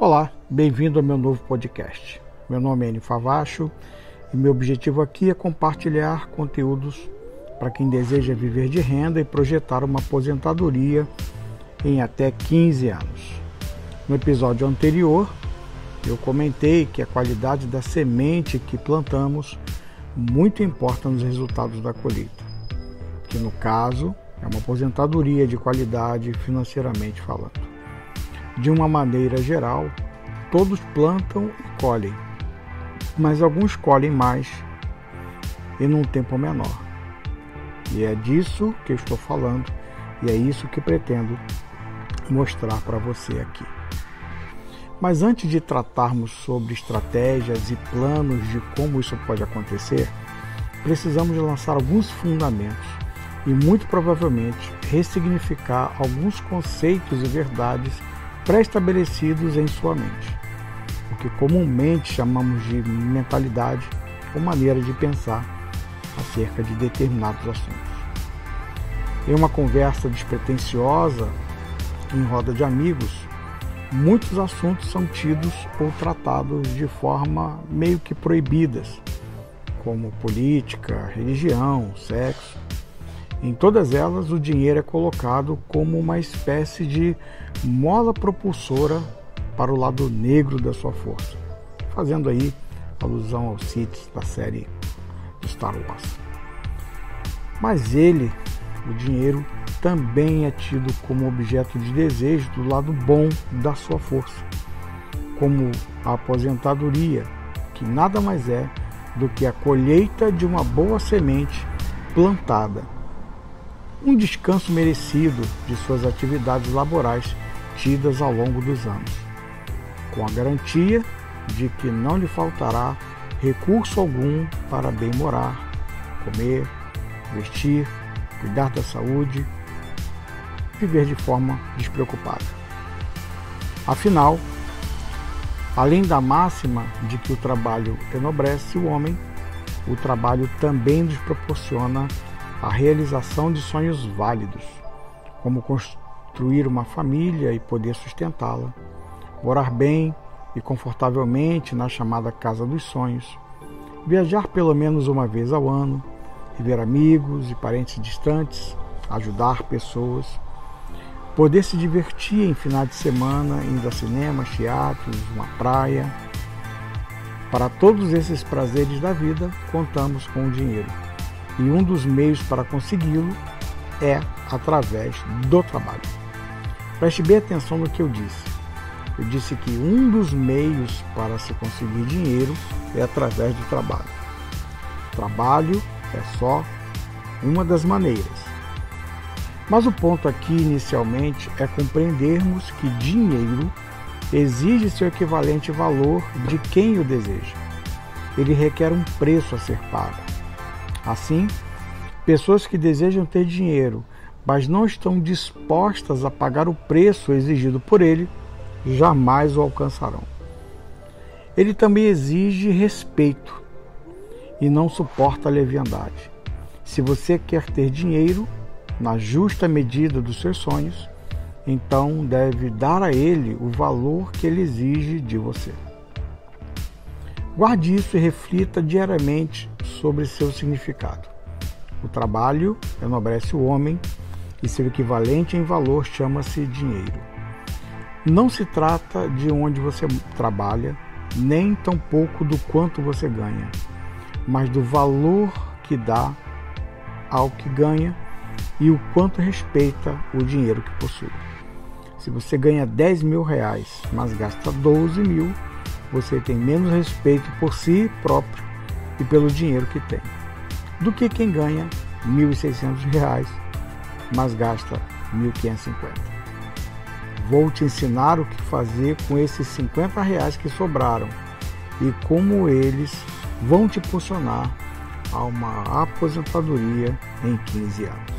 Olá, bem-vindo ao meu novo podcast. Meu nome é Enio Favacho e meu objetivo aqui é compartilhar conteúdos para quem deseja viver de renda e projetar uma aposentadoria em até 15 anos. No episódio anterior, eu comentei que a qualidade da semente que plantamos muito importa nos resultados da colheita, que no caso é uma aposentadoria de qualidade financeiramente falando. De uma maneira geral, todos plantam e colhem, mas alguns colhem mais e num tempo menor. E é disso que eu estou falando e é isso que pretendo mostrar para você aqui. Mas antes de tratarmos sobre estratégias e planos de como isso pode acontecer, precisamos lançar alguns fundamentos e muito provavelmente ressignificar alguns conceitos e verdades pré-estabelecidos em sua mente, o que comumente chamamos de mentalidade ou maneira de pensar acerca de determinados assuntos. Em uma conversa despretensiosa, em roda de amigos, muitos assuntos são tidos ou tratados de forma meio que proibidas, como política, religião, sexo, em todas elas, o dinheiro é colocado como uma espécie de mola propulsora para o lado negro da sua força, fazendo aí alusão aos Sith da série Star Wars. Mas ele, o dinheiro, também é tido como objeto de desejo do lado bom da sua força, como a aposentadoria, que nada mais é do que a colheita de uma boa semente plantada um descanso merecido de suas atividades laborais tidas ao longo dos anos, com a garantia de que não lhe faltará recurso algum para bem morar, comer, vestir, cuidar da saúde, viver de forma despreocupada. Afinal, além da máxima de que o trabalho enobrece o homem, o trabalho também nos proporciona a realização de sonhos válidos, como construir uma família e poder sustentá-la, morar bem e confortavelmente na chamada casa dos sonhos, viajar pelo menos uma vez ao ano, ver amigos e parentes distantes, ajudar pessoas, poder se divertir em final de semana indo a cinemas, teatros, uma praia. Para todos esses prazeres da vida, contamos com o dinheiro e um dos meios para consegui-lo é através do trabalho. Preste bem atenção no que eu disse. Eu disse que um dos meios para se conseguir dinheiro é através do trabalho. Trabalho é só uma das maneiras. Mas o ponto aqui inicialmente é compreendermos que dinheiro exige seu equivalente valor de quem o deseja. Ele requer um preço a ser pago. Assim, pessoas que desejam ter dinheiro, mas não estão dispostas a pagar o preço exigido por ele, jamais o alcançarão. Ele também exige respeito e não suporta a leviandade. Se você quer ter dinheiro na justa medida dos seus sonhos, então deve dar a ele o valor que ele exige de você. Guarde isso e reflita diariamente sobre seu significado. O trabalho enobrece o homem e seu equivalente em valor chama-se dinheiro. Não se trata de onde você trabalha, nem tampouco do quanto você ganha, mas do valor que dá ao que ganha e o quanto respeita o dinheiro que possui. Se você ganha 10 mil reais, mas gasta 12 mil, você tem menos respeito por si próprio e pelo dinheiro que tem, do que quem ganha R$ 1.600, mas gasta R$ 1.550. Vou te ensinar o que fazer com esses 50 reais que sobraram e como eles vão te impulsionar a uma aposentadoria em 15 anos.